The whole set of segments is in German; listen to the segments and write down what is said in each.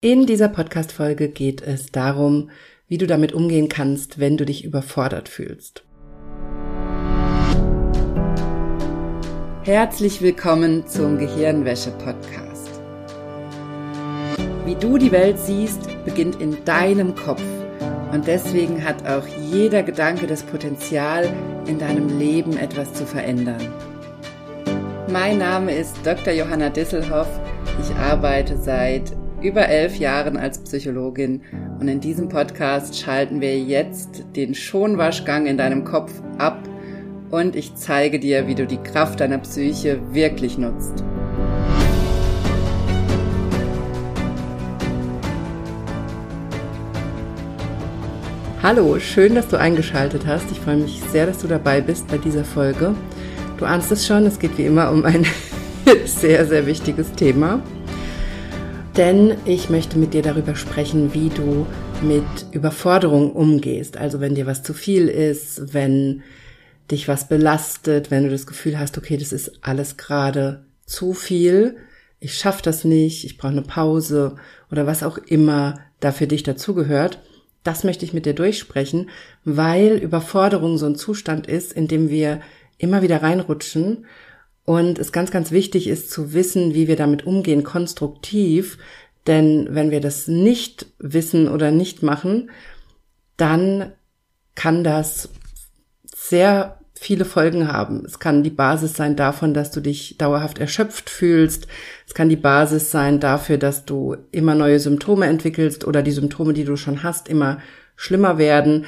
In dieser Podcast-Folge geht es darum, wie du damit umgehen kannst, wenn du dich überfordert fühlst. Herzlich willkommen zum Gehirnwäsche-Podcast. Wie du die Welt siehst, beginnt in deinem Kopf. Und deswegen hat auch jeder Gedanke das Potenzial, in deinem Leben etwas zu verändern. Mein Name ist Dr. Johanna Disselhoff. Ich arbeite seit über elf Jahren als Psychologin und in diesem Podcast schalten wir jetzt den Schonwaschgang in deinem Kopf ab und ich zeige dir, wie du die Kraft deiner Psyche wirklich nutzt. Hallo, schön, dass du eingeschaltet hast. Ich freue mich sehr, dass du dabei bist bei dieser Folge. Du ahnst es schon, es geht wie immer um ein sehr, sehr wichtiges Thema denn ich möchte mit dir darüber sprechen, wie du mit Überforderung umgehst. Also wenn dir was zu viel ist, wenn dich was belastet, wenn du das Gefühl hast, okay, das ist alles gerade zu viel, ich schaffe das nicht, ich brauche eine Pause oder was auch immer da für dich dazugehört. Das möchte ich mit dir durchsprechen, weil Überforderung so ein Zustand ist, in dem wir immer wieder reinrutschen und es ganz, ganz wichtig ist zu wissen, wie wir damit umgehen, konstruktiv. Denn wenn wir das nicht wissen oder nicht machen, dann kann das sehr viele Folgen haben. Es kann die Basis sein davon, dass du dich dauerhaft erschöpft fühlst. Es kann die Basis sein dafür, dass du immer neue Symptome entwickelst oder die Symptome, die du schon hast, immer schlimmer werden.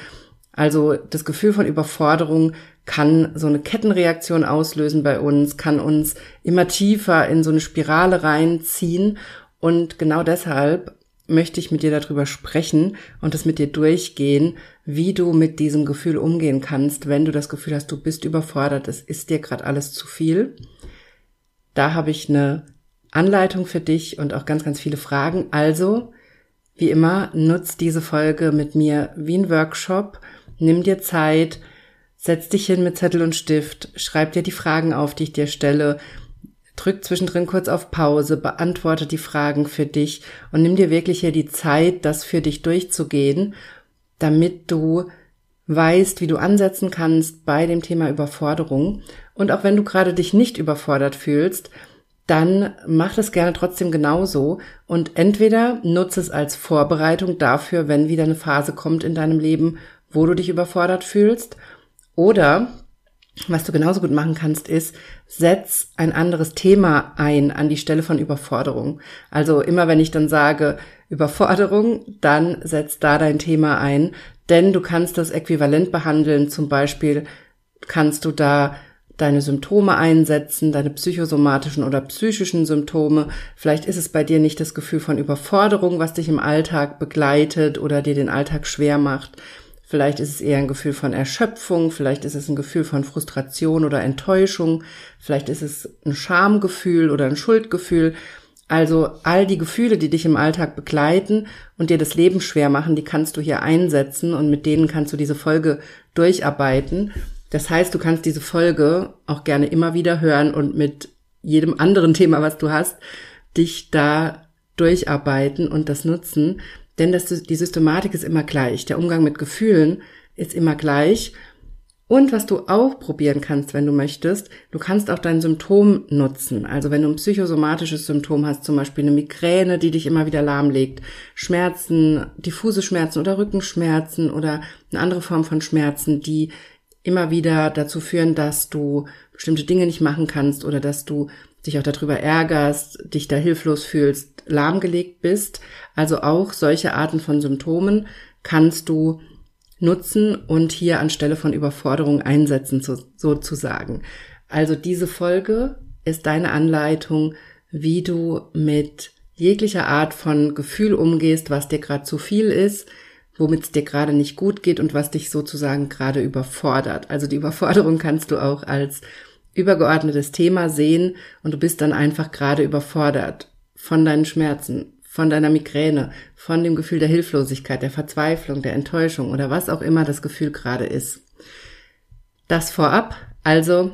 Also das Gefühl von Überforderung kann so eine Kettenreaktion auslösen bei uns, kann uns immer tiefer in so eine Spirale reinziehen. Und genau deshalb möchte ich mit dir darüber sprechen und das mit dir durchgehen, wie du mit diesem Gefühl umgehen kannst, wenn du das Gefühl hast, du bist überfordert, es ist dir gerade alles zu viel. Da habe ich eine Anleitung für dich und auch ganz, ganz viele Fragen. Also, wie immer, nutz diese Folge mit mir wie ein Workshop. Nimm dir Zeit, Setz dich hin mit Zettel und Stift, schreib dir die Fragen auf, die ich dir stelle, drück zwischendrin kurz auf Pause, beantworte die Fragen für dich und nimm dir wirklich hier die Zeit, das für dich durchzugehen, damit du weißt, wie du ansetzen kannst bei dem Thema Überforderung. Und auch wenn du gerade dich nicht überfordert fühlst, dann mach das gerne trotzdem genauso und entweder nutze es als Vorbereitung dafür, wenn wieder eine Phase kommt in deinem Leben, wo du dich überfordert fühlst, oder was du genauso gut machen kannst, ist, setz ein anderes Thema ein an die Stelle von Überforderung. Also immer wenn ich dann sage Überforderung, dann setz da dein Thema ein, denn du kannst das äquivalent behandeln. Zum Beispiel kannst du da deine Symptome einsetzen, deine psychosomatischen oder psychischen Symptome. Vielleicht ist es bei dir nicht das Gefühl von Überforderung, was dich im Alltag begleitet oder dir den Alltag schwer macht. Vielleicht ist es eher ein Gefühl von Erschöpfung, vielleicht ist es ein Gefühl von Frustration oder Enttäuschung, vielleicht ist es ein Schamgefühl oder ein Schuldgefühl. Also all die Gefühle, die dich im Alltag begleiten und dir das Leben schwer machen, die kannst du hier einsetzen und mit denen kannst du diese Folge durcharbeiten. Das heißt, du kannst diese Folge auch gerne immer wieder hören und mit jedem anderen Thema, was du hast, dich da durcharbeiten und das nutzen. Denn das, die Systematik ist immer gleich. Der Umgang mit Gefühlen ist immer gleich. Und was du auch probieren kannst, wenn du möchtest, du kannst auch dein Symptom nutzen. Also wenn du ein psychosomatisches Symptom hast, zum Beispiel eine Migräne, die dich immer wieder lahmlegt, Schmerzen, diffuse Schmerzen oder Rückenschmerzen oder eine andere Form von Schmerzen, die immer wieder dazu führen, dass du bestimmte Dinge nicht machen kannst oder dass du dich auch darüber ärgerst, dich da hilflos fühlst, lahmgelegt bist. Also auch solche Arten von Symptomen kannst du nutzen und hier anstelle von Überforderung einsetzen, sozusagen. Also diese Folge ist deine Anleitung, wie du mit jeglicher Art von Gefühl umgehst, was dir gerade zu viel ist, womit es dir gerade nicht gut geht und was dich sozusagen gerade überfordert. Also die Überforderung kannst du auch als übergeordnetes Thema sehen und du bist dann einfach gerade überfordert von deinen Schmerzen, von deiner Migräne, von dem Gefühl der Hilflosigkeit, der Verzweiflung, der Enttäuschung oder was auch immer das Gefühl gerade ist. Das vorab, also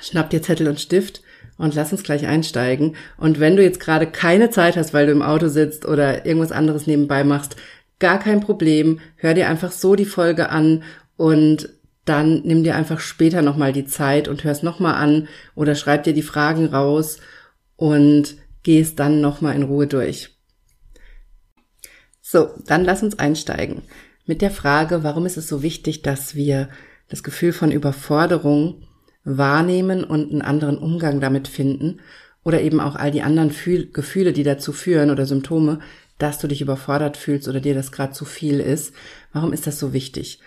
schnapp dir Zettel und Stift und lass uns gleich einsteigen. Und wenn du jetzt gerade keine Zeit hast, weil du im Auto sitzt oder irgendwas anderes nebenbei machst, gar kein Problem. Hör dir einfach so die Folge an und dann nimm dir einfach später nochmal die Zeit und hörst nochmal an oder schreib dir die Fragen raus und gehst dann nochmal in Ruhe durch. So, dann lass uns einsteigen mit der Frage, warum ist es so wichtig, dass wir das Gefühl von Überforderung wahrnehmen und einen anderen Umgang damit finden oder eben auch all die anderen Fühl Gefühle, die dazu führen oder Symptome, dass du dich überfordert fühlst oder dir das gerade zu viel ist. Warum ist das so wichtig?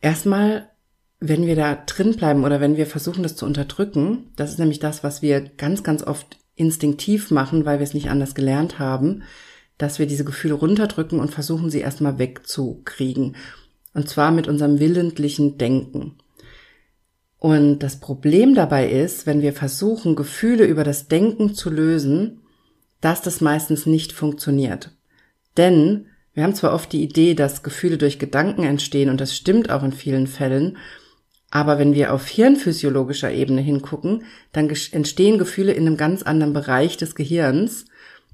Erstmal, wenn wir da drin bleiben oder wenn wir versuchen, das zu unterdrücken, das ist nämlich das, was wir ganz, ganz oft instinktiv machen, weil wir es nicht anders gelernt haben, dass wir diese Gefühle runterdrücken und versuchen, sie erstmal wegzukriegen. Und zwar mit unserem willentlichen Denken. Und das Problem dabei ist, wenn wir versuchen, Gefühle über das Denken zu lösen, dass das meistens nicht funktioniert. Denn wir haben zwar oft die Idee, dass Gefühle durch Gedanken entstehen und das stimmt auch in vielen Fällen, aber wenn wir auf hirnphysiologischer Ebene hingucken, dann entstehen Gefühle in einem ganz anderen Bereich des Gehirns.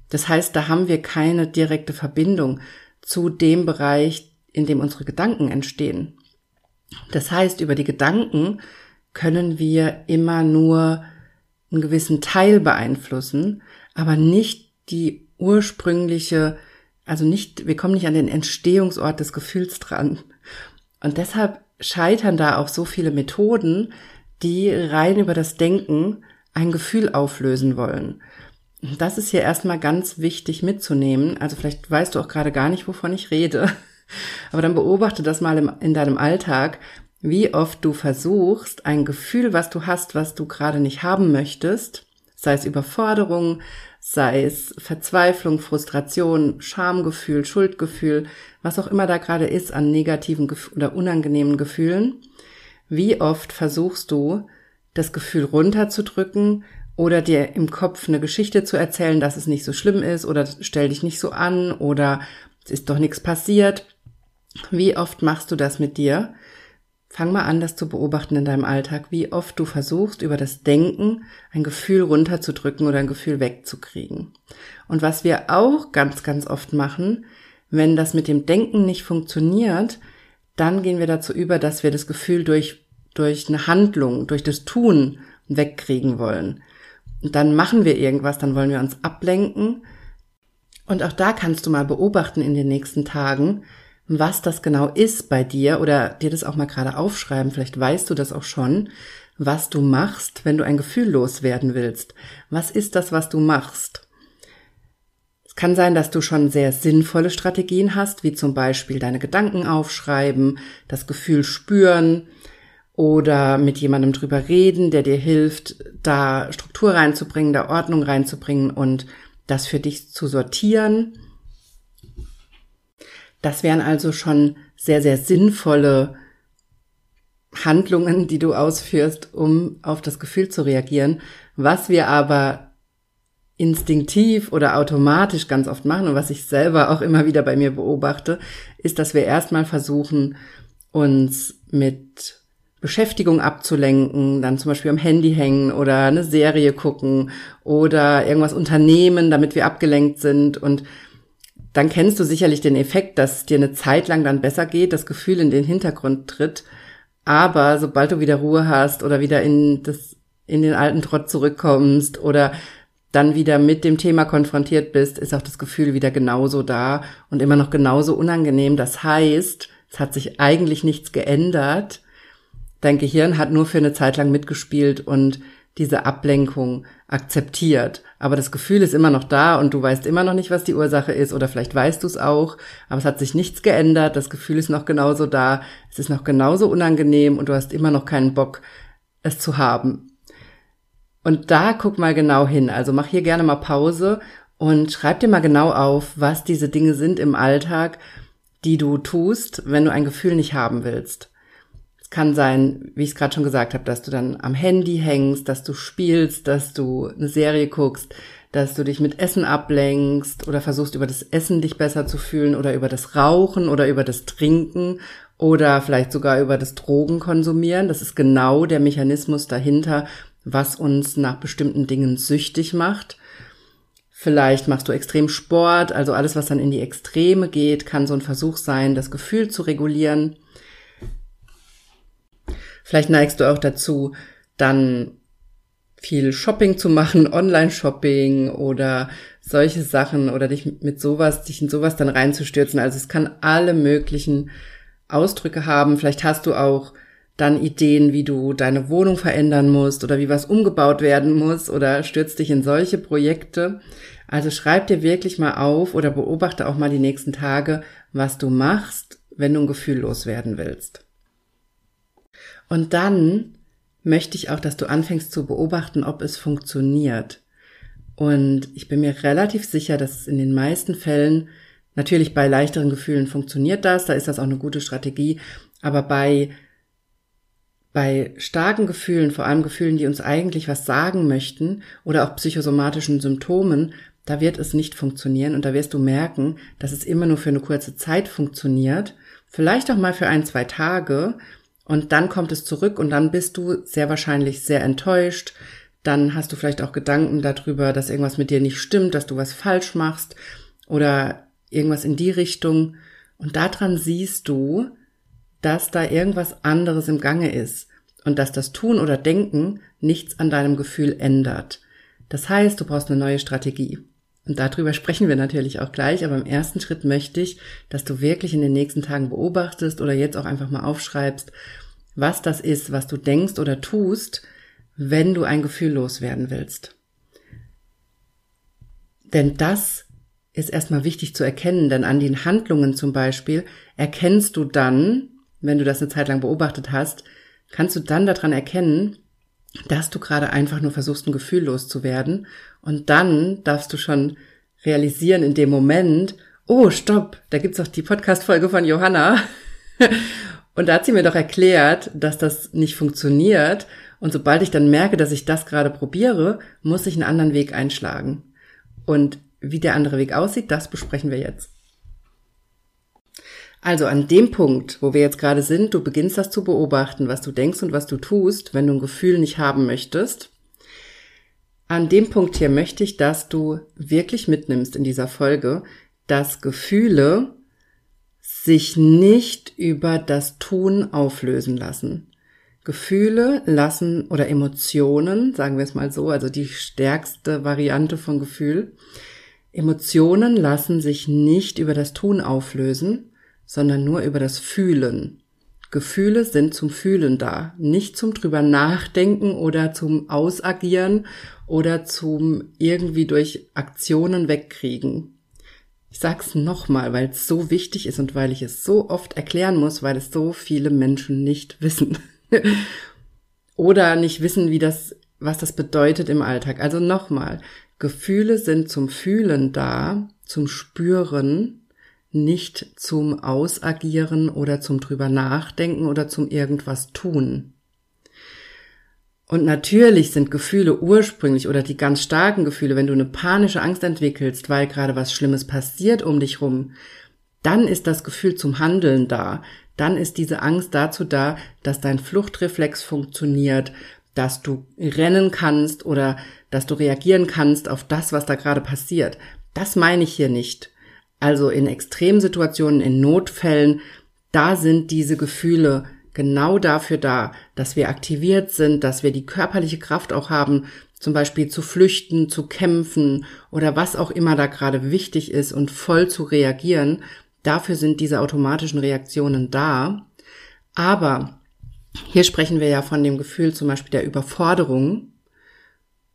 Das heißt, da haben wir keine direkte Verbindung zu dem Bereich, in dem unsere Gedanken entstehen. Das heißt, über die Gedanken können wir immer nur einen gewissen Teil beeinflussen, aber nicht die ursprüngliche, also nicht, wir kommen nicht an den Entstehungsort des Gefühls dran. Und deshalb scheitern da auch so viele Methoden, die rein über das Denken ein Gefühl auflösen wollen. Das ist hier erstmal ganz wichtig mitzunehmen. Also vielleicht weißt du auch gerade gar nicht, wovon ich rede. Aber dann beobachte das mal in deinem Alltag, wie oft du versuchst, ein Gefühl, was du hast, was du gerade nicht haben möchtest, sei es Überforderung, sei es Verzweiflung, Frustration, Schamgefühl, Schuldgefühl, was auch immer da gerade ist an negativen oder unangenehmen Gefühlen. Wie oft versuchst du, das Gefühl runterzudrücken oder dir im Kopf eine Geschichte zu erzählen, dass es nicht so schlimm ist oder stell dich nicht so an oder es ist doch nichts passiert. Wie oft machst du das mit dir? Fang mal an, das zu beobachten in deinem Alltag, wie oft du versuchst, über das Denken ein Gefühl runterzudrücken oder ein Gefühl wegzukriegen. Und was wir auch ganz, ganz oft machen, wenn das mit dem Denken nicht funktioniert, dann gehen wir dazu über, dass wir das Gefühl durch, durch eine Handlung, durch das Tun wegkriegen wollen. Und dann machen wir irgendwas, dann wollen wir uns ablenken. Und auch da kannst du mal beobachten in den nächsten Tagen, was das genau ist bei dir oder dir das auch mal gerade aufschreiben. Vielleicht weißt du das auch schon, was du machst, wenn du ein Gefühl loswerden willst. Was ist das, was du machst? Es kann sein, dass du schon sehr sinnvolle Strategien hast, wie zum Beispiel deine Gedanken aufschreiben, das Gefühl spüren oder mit jemandem drüber reden, der dir hilft, da Struktur reinzubringen, da Ordnung reinzubringen und das für dich zu sortieren das wären also schon sehr, sehr sinnvolle Handlungen, die du ausführst, um auf das Gefühl zu reagieren. Was wir aber instinktiv oder automatisch ganz oft machen und was ich selber auch immer wieder bei mir beobachte, ist, dass wir erstmal versuchen, uns mit Beschäftigung abzulenken, dann zum Beispiel am Handy hängen oder eine Serie gucken oder irgendwas unternehmen, damit wir abgelenkt sind und dann kennst du sicherlich den Effekt, dass dir eine Zeit lang dann besser geht, das Gefühl in den Hintergrund tritt. Aber sobald du wieder Ruhe hast oder wieder in das, in den alten Trott zurückkommst oder dann wieder mit dem Thema konfrontiert bist, ist auch das Gefühl wieder genauso da und immer noch genauso unangenehm. Das heißt, es hat sich eigentlich nichts geändert. Dein Gehirn hat nur für eine Zeit lang mitgespielt und diese Ablenkung akzeptiert. Aber das Gefühl ist immer noch da und du weißt immer noch nicht, was die Ursache ist oder vielleicht weißt du es auch, aber es hat sich nichts geändert, das Gefühl ist noch genauso da, es ist noch genauso unangenehm und du hast immer noch keinen Bock, es zu haben. Und da guck mal genau hin, also mach hier gerne mal Pause und schreib dir mal genau auf, was diese Dinge sind im Alltag, die du tust, wenn du ein Gefühl nicht haben willst. Es kann sein, wie ich es gerade schon gesagt habe, dass du dann am Handy hängst, dass du spielst, dass du eine Serie guckst, dass du dich mit Essen ablenkst oder versuchst über das Essen dich besser zu fühlen oder über das Rauchen oder über das Trinken oder vielleicht sogar über das Drogen konsumieren. Das ist genau der Mechanismus dahinter, was uns nach bestimmten Dingen süchtig macht. Vielleicht machst du extrem Sport, also alles, was dann in die Extreme geht, kann so ein Versuch sein, das Gefühl zu regulieren. Vielleicht neigst du auch dazu, dann viel Shopping zu machen, Online-Shopping oder solche Sachen oder dich mit sowas, dich in sowas dann reinzustürzen. Also es kann alle möglichen Ausdrücke haben. Vielleicht hast du auch dann Ideen, wie du deine Wohnung verändern musst oder wie was umgebaut werden muss oder stürzt dich in solche Projekte. Also schreib dir wirklich mal auf oder beobachte auch mal die nächsten Tage, was du machst, wenn du ein Gefühl loswerden willst. Und dann möchte ich auch, dass du anfängst zu beobachten, ob es funktioniert. Und ich bin mir relativ sicher, dass es in den meisten Fällen, natürlich bei leichteren Gefühlen funktioniert das, da ist das auch eine gute Strategie, aber bei bei starken Gefühlen, vor allem Gefühlen, die uns eigentlich was sagen möchten oder auch psychosomatischen Symptomen, da wird es nicht funktionieren und da wirst du merken, dass es immer nur für eine kurze Zeit funktioniert, vielleicht auch mal für ein, zwei Tage und dann kommt es zurück und dann bist du sehr wahrscheinlich sehr enttäuscht. Dann hast du vielleicht auch Gedanken darüber, dass irgendwas mit dir nicht stimmt, dass du was falsch machst oder irgendwas in die Richtung. Und daran siehst du, dass da irgendwas anderes im Gange ist und dass das Tun oder Denken nichts an deinem Gefühl ändert. Das heißt, du brauchst eine neue Strategie. Und darüber sprechen wir natürlich auch gleich, aber im ersten Schritt möchte ich, dass du wirklich in den nächsten Tagen beobachtest oder jetzt auch einfach mal aufschreibst, was das ist, was du denkst oder tust, wenn du ein Gefühl loswerden willst. Denn das ist erstmal wichtig zu erkennen, denn an den Handlungen zum Beispiel erkennst du dann, wenn du das eine Zeit lang beobachtet hast, kannst du dann daran erkennen, dass du gerade einfach nur versuchst, ein Gefühl loszuwerden. Und dann darfst du schon realisieren in dem Moment, oh, stopp, da gibt's doch die Podcast-Folge von Johanna. Und da hat sie mir doch erklärt, dass das nicht funktioniert. Und sobald ich dann merke, dass ich das gerade probiere, muss ich einen anderen Weg einschlagen. Und wie der andere Weg aussieht, das besprechen wir jetzt. Also an dem Punkt, wo wir jetzt gerade sind, du beginnst das zu beobachten, was du denkst und was du tust, wenn du ein Gefühl nicht haben möchtest. An dem Punkt hier möchte ich, dass du wirklich mitnimmst in dieser Folge, dass Gefühle sich nicht über das Tun auflösen lassen. Gefühle lassen oder Emotionen, sagen wir es mal so, also die stärkste Variante von Gefühl, Emotionen lassen sich nicht über das Tun auflösen, sondern nur über das Fühlen. Gefühle sind zum Fühlen da, nicht zum drüber nachdenken oder zum Ausagieren oder zum irgendwie durch Aktionen wegkriegen. Ich sag's nochmal, weil es so wichtig ist und weil ich es so oft erklären muss, weil es so viele Menschen nicht wissen. oder nicht wissen, wie das, was das bedeutet im Alltag. Also nochmal, Gefühle sind zum Fühlen da, zum Spüren, nicht zum Ausagieren oder zum drüber nachdenken oder zum irgendwas tun. Und natürlich sind Gefühle ursprünglich oder die ganz starken Gefühle, wenn du eine panische Angst entwickelst, weil gerade was Schlimmes passiert um dich rum, dann ist das Gefühl zum Handeln da. Dann ist diese Angst dazu da, dass dein Fluchtreflex funktioniert, dass du rennen kannst oder dass du reagieren kannst auf das, was da gerade passiert. Das meine ich hier nicht. Also in Extremsituationen, in Notfällen, da sind diese Gefühle genau dafür da, dass wir aktiviert sind, dass wir die körperliche Kraft auch haben, zum Beispiel zu flüchten, zu kämpfen oder was auch immer da gerade wichtig ist und voll zu reagieren. Dafür sind diese automatischen Reaktionen da. Aber hier sprechen wir ja von dem Gefühl zum Beispiel der Überforderung.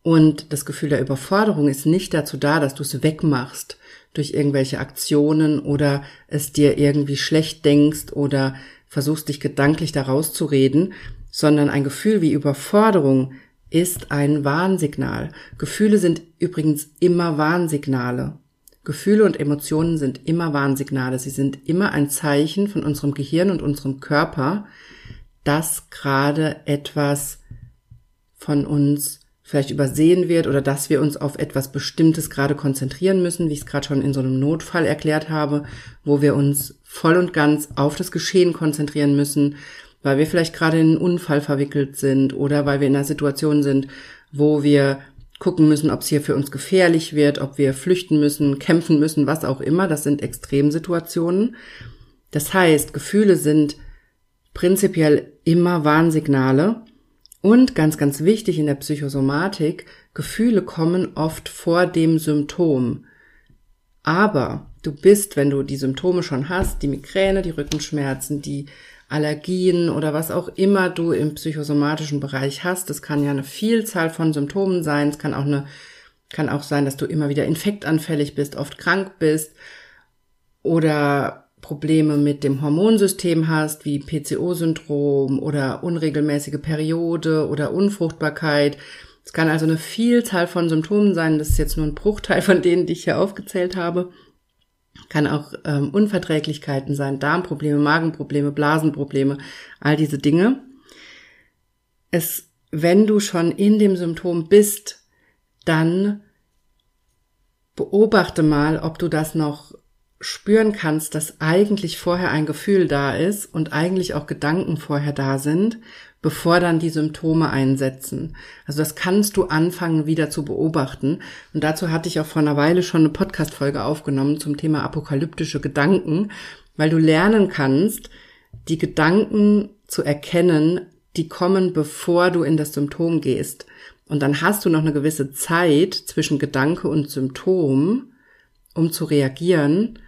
Und das Gefühl der Überforderung ist nicht dazu da, dass du es wegmachst, durch irgendwelche Aktionen oder es dir irgendwie schlecht denkst oder versuchst dich gedanklich daraus zu reden, sondern ein Gefühl wie Überforderung ist ein Warnsignal. Gefühle sind übrigens immer Warnsignale. Gefühle und Emotionen sind immer Warnsignale. Sie sind immer ein Zeichen von unserem Gehirn und unserem Körper, dass gerade etwas von uns vielleicht übersehen wird oder dass wir uns auf etwas Bestimmtes gerade konzentrieren müssen, wie ich es gerade schon in so einem Notfall erklärt habe, wo wir uns voll und ganz auf das Geschehen konzentrieren müssen, weil wir vielleicht gerade in einen Unfall verwickelt sind oder weil wir in einer Situation sind, wo wir gucken müssen, ob es hier für uns gefährlich wird, ob wir flüchten müssen, kämpfen müssen, was auch immer. Das sind Extremsituationen. Das heißt, Gefühle sind prinzipiell immer Warnsignale. Und ganz, ganz wichtig in der Psychosomatik, Gefühle kommen oft vor dem Symptom. Aber du bist, wenn du die Symptome schon hast, die Migräne, die Rückenschmerzen, die Allergien oder was auch immer du im psychosomatischen Bereich hast. Das kann ja eine Vielzahl von Symptomen sein. Es kann auch eine, kann auch sein, dass du immer wieder infektanfällig bist, oft krank bist oder Probleme mit dem Hormonsystem hast, wie PCO-Syndrom oder unregelmäßige Periode oder Unfruchtbarkeit. Es kann also eine Vielzahl von Symptomen sein. Das ist jetzt nur ein Bruchteil von denen, die ich hier aufgezählt habe kann auch ähm, Unverträglichkeiten sein, Darmprobleme, Magenprobleme, Blasenprobleme, all diese Dinge. Es, wenn du schon in dem Symptom bist, dann beobachte mal, ob du das noch spüren kannst, dass eigentlich vorher ein Gefühl da ist und eigentlich auch Gedanken vorher da sind bevor dann die Symptome einsetzen. Also das kannst du anfangen wieder zu beobachten. Und dazu hatte ich auch vor einer Weile schon eine Podcast-Folge aufgenommen zum Thema apokalyptische Gedanken, weil du lernen kannst, die Gedanken zu erkennen, die kommen, bevor du in das Symptom gehst. Und dann hast du noch eine gewisse Zeit zwischen Gedanke und Symptom, um zu reagieren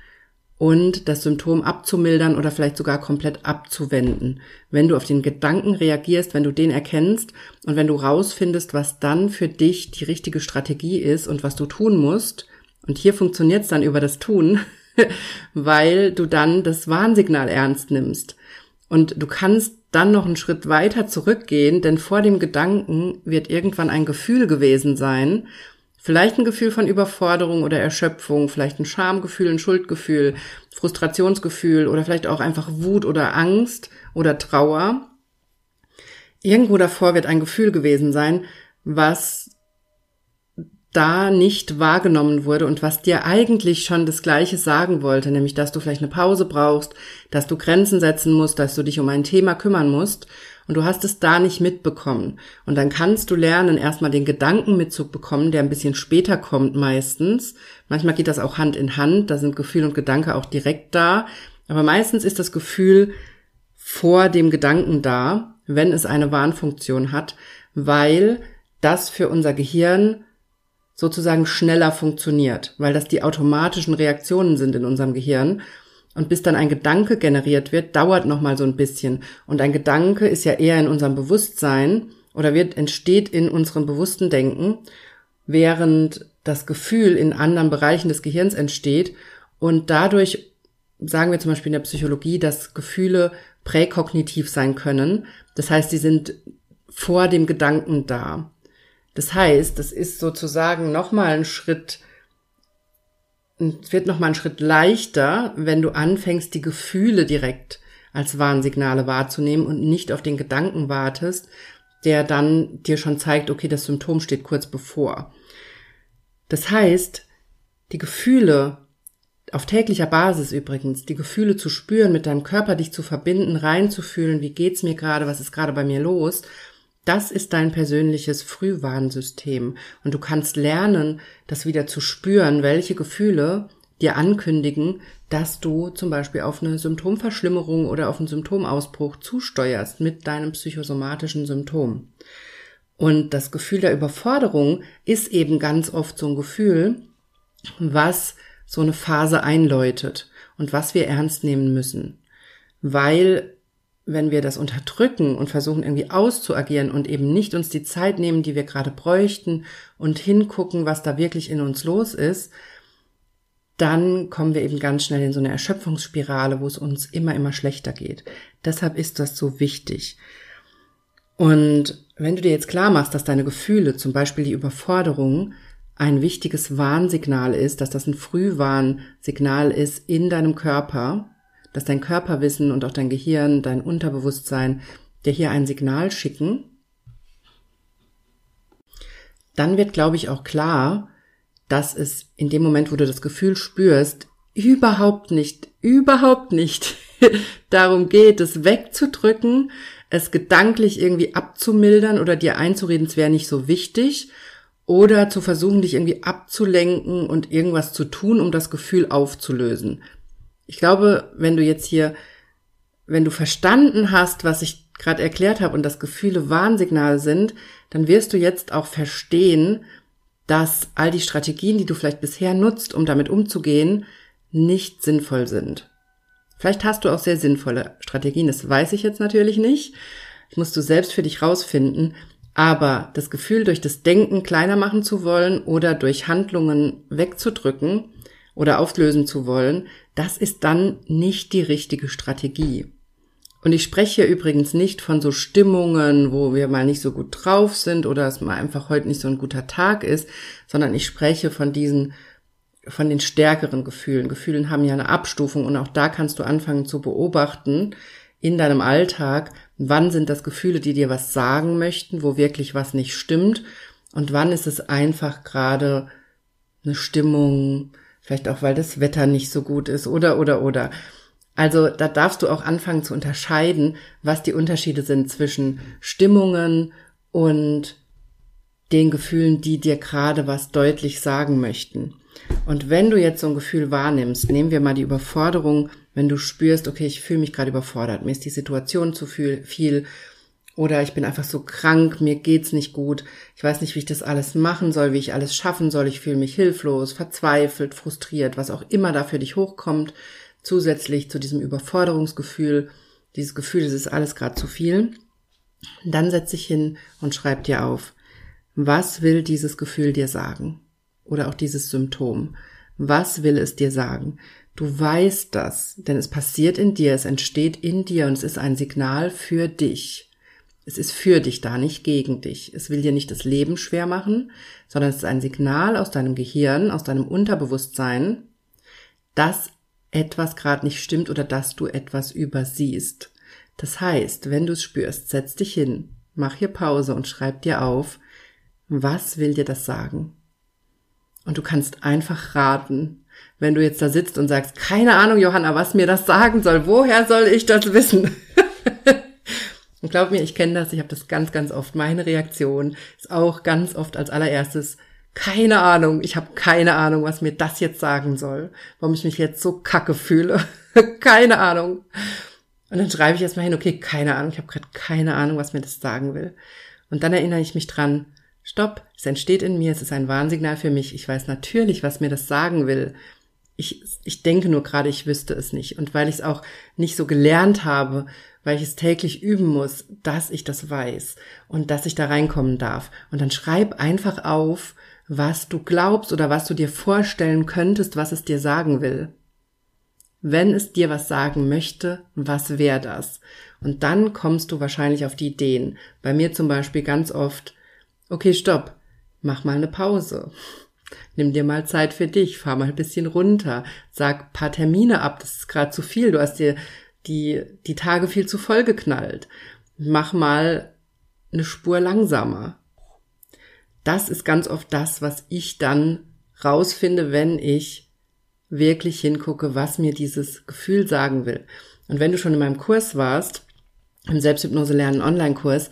und das Symptom abzumildern oder vielleicht sogar komplett abzuwenden. Wenn du auf den Gedanken reagierst, wenn du den erkennst und wenn du rausfindest, was dann für dich die richtige Strategie ist und was du tun musst, und hier funktioniert es dann über das Tun, weil du dann das Warnsignal ernst nimmst. Und du kannst dann noch einen Schritt weiter zurückgehen, denn vor dem Gedanken wird irgendwann ein Gefühl gewesen sein Vielleicht ein Gefühl von Überforderung oder Erschöpfung, vielleicht ein Schamgefühl, ein Schuldgefühl, Frustrationsgefühl oder vielleicht auch einfach Wut oder Angst oder Trauer. Irgendwo davor wird ein Gefühl gewesen sein, was da nicht wahrgenommen wurde und was dir eigentlich schon das Gleiche sagen wollte, nämlich dass du vielleicht eine Pause brauchst, dass du Grenzen setzen musst, dass du dich um ein Thema kümmern musst und du hast es da nicht mitbekommen. Und dann kannst du lernen, erstmal den Gedanken mitzubekommen, der ein bisschen später kommt meistens. Manchmal geht das auch Hand in Hand, da sind Gefühl und Gedanke auch direkt da. Aber meistens ist das Gefühl vor dem Gedanken da, wenn es eine Warnfunktion hat, weil das für unser Gehirn sozusagen schneller funktioniert, weil das die automatischen Reaktionen sind in unserem Gehirn und bis dann ein Gedanke generiert wird, dauert noch mal so ein bisschen. Und ein Gedanke ist ja eher in unserem Bewusstsein oder wird, entsteht in unserem bewussten Denken, während das Gefühl in anderen Bereichen des Gehirns entsteht und dadurch sagen wir zum Beispiel in der Psychologie, dass Gefühle präkognitiv sein können. Das heißt, sie sind vor dem Gedanken da. Das heißt, es ist sozusagen nochmal ein Schritt es wird noch mal einen Schritt leichter, wenn du anfängst, die Gefühle direkt als Warnsignale wahrzunehmen und nicht auf den Gedanken wartest, der dann dir schon zeigt, okay, das Symptom steht kurz bevor. Das heißt, die Gefühle auf täglicher Basis übrigens, die Gefühle zu spüren, mit deinem Körper dich zu verbinden, reinzufühlen, wie geht's mir gerade, was ist gerade bei mir los das ist dein persönliches Frühwarnsystem und du kannst lernen, das wieder zu spüren, welche Gefühle dir ankündigen, dass du zum Beispiel auf eine Symptomverschlimmerung oder auf einen Symptomausbruch zusteuerst mit deinem psychosomatischen Symptom. Und das Gefühl der Überforderung ist eben ganz oft so ein Gefühl, was so eine Phase einläutet und was wir ernst nehmen müssen. Weil wenn wir das unterdrücken und versuchen irgendwie auszuagieren und eben nicht uns die Zeit nehmen, die wir gerade bräuchten und hingucken, was da wirklich in uns los ist, dann kommen wir eben ganz schnell in so eine Erschöpfungsspirale, wo es uns immer, immer schlechter geht. Deshalb ist das so wichtig. Und wenn du dir jetzt klar machst, dass deine Gefühle, zum Beispiel die Überforderung, ein wichtiges Warnsignal ist, dass das ein Frühwarnsignal ist in deinem Körper, dass dein Körperwissen und auch dein Gehirn, dein Unterbewusstsein dir hier ein Signal schicken, dann wird, glaube ich, auch klar, dass es in dem Moment, wo du das Gefühl spürst, überhaupt nicht, überhaupt nicht darum geht, es wegzudrücken, es gedanklich irgendwie abzumildern oder dir einzureden, es wäre nicht so wichtig oder zu versuchen, dich irgendwie abzulenken und irgendwas zu tun, um das Gefühl aufzulösen. Ich glaube, wenn du jetzt hier, wenn du verstanden hast, was ich gerade erklärt habe und das Gefühle Warnsignale sind, dann wirst du jetzt auch verstehen, dass all die Strategien, die du vielleicht bisher nutzt, um damit umzugehen, nicht sinnvoll sind. Vielleicht hast du auch sehr sinnvolle Strategien, das weiß ich jetzt natürlich nicht. Das musst du selbst für dich rausfinden. Aber das Gefühl, durch das Denken kleiner machen zu wollen oder durch Handlungen wegzudrücken oder auflösen zu wollen, das ist dann nicht die richtige Strategie. Und ich spreche übrigens nicht von so Stimmungen, wo wir mal nicht so gut drauf sind oder es mal einfach heute nicht so ein guter Tag ist, sondern ich spreche von diesen, von den stärkeren Gefühlen. Gefühlen haben ja eine Abstufung und auch da kannst du anfangen zu beobachten in deinem Alltag, wann sind das Gefühle, die dir was sagen möchten, wo wirklich was nicht stimmt und wann ist es einfach gerade eine Stimmung, vielleicht auch weil das Wetter nicht so gut ist oder oder oder. Also da darfst du auch anfangen zu unterscheiden, was die Unterschiede sind zwischen Stimmungen und den Gefühlen, die dir gerade was deutlich sagen möchten. Und wenn du jetzt so ein Gefühl wahrnimmst, nehmen wir mal die Überforderung, wenn du spürst, okay, ich fühle mich gerade überfordert, mir ist die Situation zu viel oder ich bin einfach so krank, mir geht's nicht gut, ich weiß nicht, wie ich das alles machen soll, wie ich alles schaffen soll, ich fühle mich hilflos, verzweifelt, frustriert, was auch immer da für dich hochkommt, zusätzlich zu diesem Überforderungsgefühl, dieses Gefühl, es ist alles gerade zu viel, dann setz dich hin und schreib dir auf, was will dieses Gefühl dir sagen? Oder auch dieses Symptom. Was will es dir sagen? Du weißt das, denn es passiert in dir, es entsteht in dir und es ist ein Signal für dich. Es ist für dich da, nicht gegen dich. Es will dir nicht das Leben schwer machen, sondern es ist ein Signal aus deinem Gehirn, aus deinem Unterbewusstsein, dass etwas gerade nicht stimmt oder dass du etwas übersiehst. Das heißt, wenn du es spürst, setz dich hin, mach hier Pause und schreib dir auf, was will dir das sagen? Und du kannst einfach raten, wenn du jetzt da sitzt und sagst, keine Ahnung, Johanna, was mir das sagen soll, woher soll ich das wissen? Und glaub mir, ich kenne das, ich habe das ganz, ganz oft. Meine Reaktion ist auch ganz oft als allererstes, keine Ahnung, ich habe keine Ahnung, was mir das jetzt sagen soll, warum ich mich jetzt so kacke fühle. keine Ahnung. Und dann schreibe ich erstmal hin, okay, keine Ahnung, ich habe gerade keine Ahnung, was mir das sagen will. Und dann erinnere ich mich dran, stopp, es entsteht in mir, es ist ein Warnsignal für mich, ich weiß natürlich, was mir das sagen will. Ich, ich denke nur gerade, ich wüsste es nicht. Und weil ich es auch nicht so gelernt habe, weil ich es täglich üben muss, dass ich das weiß und dass ich da reinkommen darf. Und dann schreib einfach auf, was du glaubst oder was du dir vorstellen könntest, was es dir sagen will. Wenn es dir was sagen möchte, was wäre das? Und dann kommst du wahrscheinlich auf die Ideen. Bei mir zum Beispiel ganz oft, okay, stopp, mach mal eine Pause. Nimm dir mal Zeit für dich, fahr mal ein bisschen runter, sag paar Termine ab, das ist gerade zu viel, du hast dir die, die Tage viel zu voll geknallt. Mach mal eine Spur langsamer das ist ganz oft das, was ich dann rausfinde, wenn ich wirklich hingucke, was mir dieses Gefühl sagen will. Und wenn du schon in meinem Kurs warst, im Selbsthypnose lernen Online-Kurs,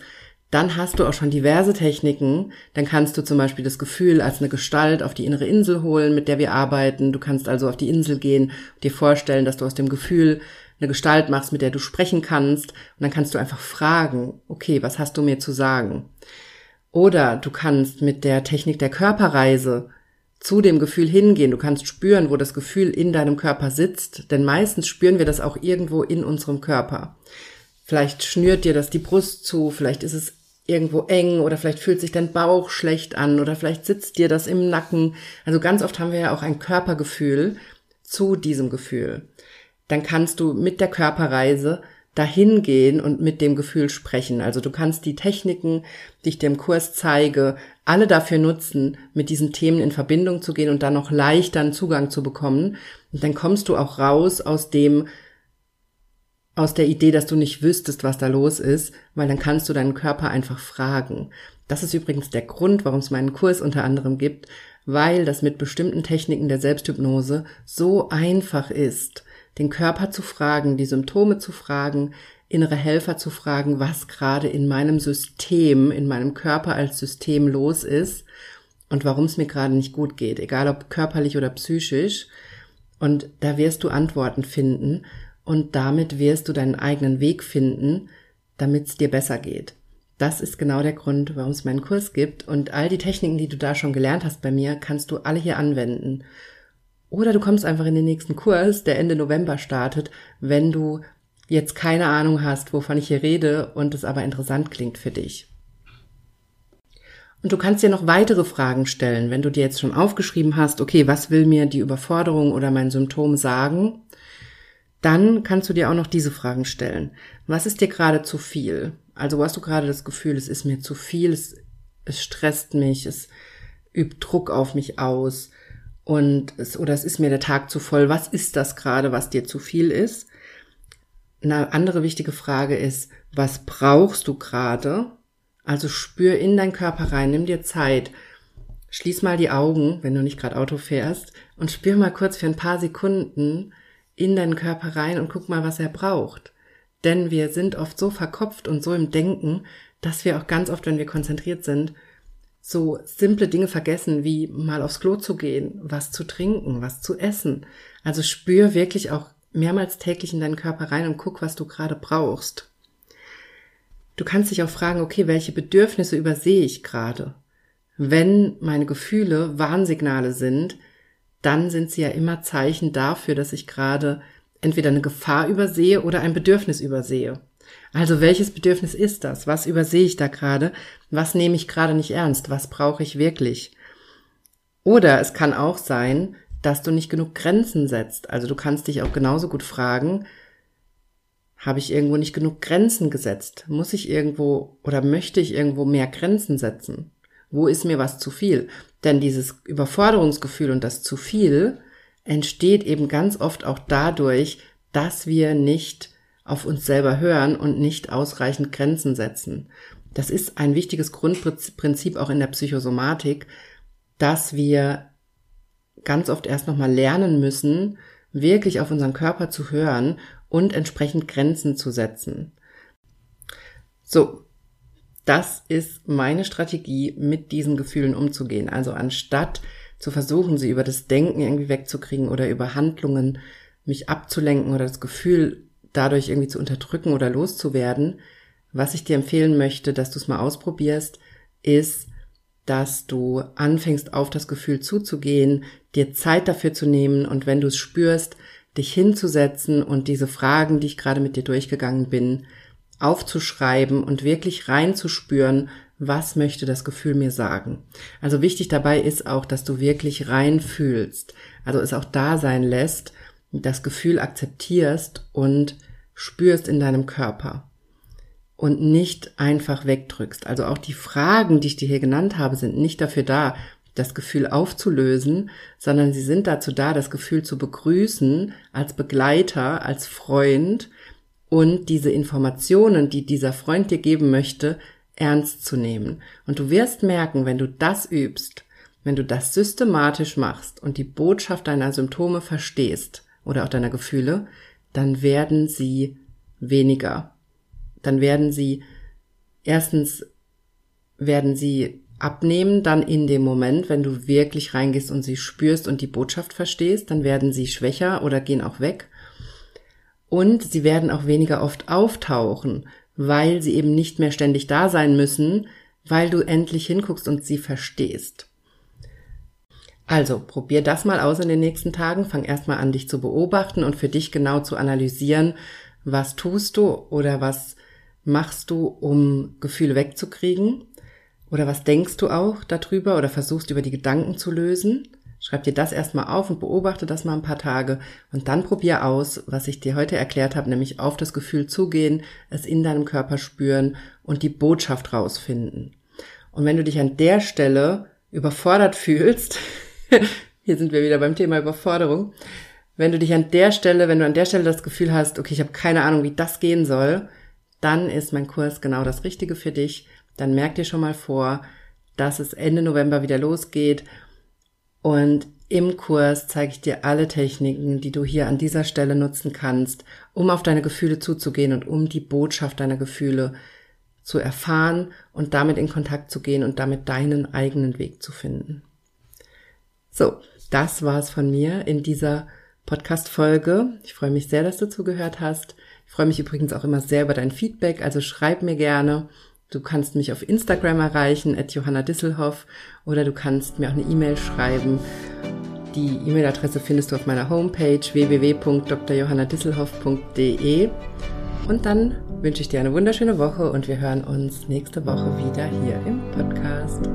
dann hast du auch schon diverse Techniken. Dann kannst du zum Beispiel das Gefühl als eine Gestalt auf die innere Insel holen, mit der wir arbeiten. Du kannst also auf die Insel gehen, dir vorstellen, dass du aus dem Gefühl eine Gestalt machst, mit der du sprechen kannst. Und dann kannst du einfach fragen, okay, was hast du mir zu sagen? Oder du kannst mit der Technik der Körperreise zu dem Gefühl hingehen. Du kannst spüren, wo das Gefühl in deinem Körper sitzt, denn meistens spüren wir das auch irgendwo in unserem Körper. Vielleicht schnürt dir das die Brust zu, vielleicht ist es irgendwo eng oder vielleicht fühlt sich dein Bauch schlecht an oder vielleicht sitzt dir das im Nacken. Also ganz oft haben wir ja auch ein Körpergefühl zu diesem Gefühl. Dann kannst du mit der Körperreise dahin gehen und mit dem Gefühl sprechen. Also du kannst die Techniken, die ich dir im Kurs zeige, alle dafür nutzen, mit diesen Themen in Verbindung zu gehen und dann noch leichter einen Zugang zu bekommen. Und dann kommst du auch raus aus dem, aus der Idee, dass du nicht wüsstest, was da los ist, weil dann kannst du deinen Körper einfach fragen. Das ist übrigens der Grund, warum es meinen Kurs unter anderem gibt, weil das mit bestimmten Techniken der Selbsthypnose so einfach ist, den Körper zu fragen, die Symptome zu fragen, innere Helfer zu fragen, was gerade in meinem System, in meinem Körper als System los ist und warum es mir gerade nicht gut geht, egal ob körperlich oder psychisch. Und da wirst du Antworten finden und damit wirst du deinen eigenen Weg finden, damit es dir besser geht. Das ist genau der Grund, warum es meinen Kurs gibt. Und all die Techniken, die du da schon gelernt hast bei mir, kannst du alle hier anwenden. Oder du kommst einfach in den nächsten Kurs, der Ende November startet, wenn du jetzt keine Ahnung hast, wovon ich hier rede und es aber interessant klingt für dich. Und du kannst dir noch weitere Fragen stellen, wenn du dir jetzt schon aufgeschrieben hast, okay, was will mir die Überforderung oder mein Symptom sagen? Dann kannst du dir auch noch diese Fragen stellen. Was ist dir gerade zu viel? Also wo hast du gerade das Gefühl, es ist mir zu viel, es, es stresst mich, es übt Druck auf mich aus und es, oder es ist mir der Tag zu voll. Was ist das gerade, was dir zu viel ist? Eine andere wichtige Frage ist, was brauchst du gerade? Also spür in deinen Körper rein, nimm dir Zeit, schließ mal die Augen, wenn du nicht gerade Auto fährst, und spür mal kurz für ein paar Sekunden in deinen Körper rein und guck mal, was er braucht. Denn wir sind oft so verkopft und so im Denken, dass wir auch ganz oft, wenn wir konzentriert sind, so simple Dinge vergessen, wie mal aufs Klo zu gehen, was zu trinken, was zu essen. Also spür wirklich auch mehrmals täglich in deinen Körper rein und guck, was du gerade brauchst. Du kannst dich auch fragen, okay, welche Bedürfnisse übersehe ich gerade? Wenn meine Gefühle Warnsignale sind, dann sind sie ja immer Zeichen dafür, dass ich gerade entweder eine Gefahr übersehe oder ein Bedürfnis übersehe. Also welches Bedürfnis ist das? Was übersehe ich da gerade? Was nehme ich gerade nicht ernst? Was brauche ich wirklich? Oder es kann auch sein, dass du nicht genug Grenzen setzt. Also du kannst dich auch genauso gut fragen, habe ich irgendwo nicht genug Grenzen gesetzt? Muss ich irgendwo oder möchte ich irgendwo mehr Grenzen setzen? Wo ist mir was zu viel? Denn dieses Überforderungsgefühl und das zu viel entsteht eben ganz oft auch dadurch, dass wir nicht auf uns selber hören und nicht ausreichend Grenzen setzen. Das ist ein wichtiges Grundprinzip auch in der Psychosomatik, dass wir ganz oft erst nochmal lernen müssen, wirklich auf unseren Körper zu hören und entsprechend Grenzen zu setzen. So, das ist meine Strategie, mit diesen Gefühlen umzugehen. Also anstatt zu versuchen, sie über das Denken irgendwie wegzukriegen oder über Handlungen mich abzulenken oder das Gefühl dadurch irgendwie zu unterdrücken oder loszuwerden, was ich dir empfehlen möchte, dass du es mal ausprobierst, ist, dass du anfängst auf das Gefühl zuzugehen, dir Zeit dafür zu nehmen und wenn du es spürst, dich hinzusetzen und diese Fragen, die ich gerade mit dir durchgegangen bin, aufzuschreiben und wirklich reinzuspüren, was möchte das Gefühl mir sagen. Also wichtig dabei ist auch, dass du wirklich reinfühlst, also es auch da sein lässt, das Gefühl akzeptierst und spürst in deinem Körper und nicht einfach wegdrückst. Also auch die Fragen, die ich dir hier genannt habe, sind nicht dafür da, das Gefühl aufzulösen, sondern sie sind dazu da, das Gefühl zu begrüßen, als Begleiter, als Freund und diese Informationen, die dieser Freund dir geben möchte, ernst zu nehmen. Und du wirst merken, wenn du das übst, wenn du das systematisch machst und die Botschaft deiner Symptome verstehst oder auch deiner Gefühle, dann werden sie weniger. Dann werden sie, erstens werden sie abnehmen, dann in dem Moment, wenn du wirklich reingehst und sie spürst und die Botschaft verstehst, dann werden sie schwächer oder gehen auch weg. Und sie werden auch weniger oft auftauchen, weil sie eben nicht mehr ständig da sein müssen, weil du endlich hinguckst und sie verstehst. Also, probier das mal aus in den nächsten Tagen. Fang erstmal an, dich zu beobachten und für dich genau zu analysieren, was tust du oder was machst du, um Gefühle wegzukriegen? Oder was denkst du auch darüber oder versuchst über die Gedanken zu lösen? Schreib dir das erstmal auf und beobachte das mal ein paar Tage und dann probier aus, was ich dir heute erklärt habe, nämlich auf das Gefühl zugehen, es in deinem Körper spüren und die Botschaft rausfinden. Und wenn du dich an der Stelle überfordert fühlst, hier sind wir wieder beim Thema Überforderung, wenn du dich an der Stelle, wenn du an der Stelle das Gefühl hast, okay, ich habe keine Ahnung, wie das gehen soll, dann ist mein Kurs genau das Richtige für dich. Dann merk dir schon mal vor, dass es Ende November wieder losgeht Und im Kurs zeige ich dir alle Techniken, die du hier an dieser Stelle nutzen kannst, um auf deine Gefühle zuzugehen und um die Botschaft deiner Gefühle zu erfahren und damit in Kontakt zu gehen und damit deinen eigenen Weg zu finden. So, das war's von mir in dieser Podcast-Folge. Ich freue mich sehr, dass du zugehört hast. Ich freue mich übrigens auch immer sehr über dein Feedback, also schreib mir gerne. Du kannst mich auf Instagram erreichen, at Johanna Disselhoff, oder du kannst mir auch eine E-Mail schreiben die E-Mail-Adresse findest du auf meiner Homepage www.drjohannadisselhoff.de. Und dann wünsche ich dir eine wunderschöne Woche und wir hören uns nächste Woche wieder hier im Podcast.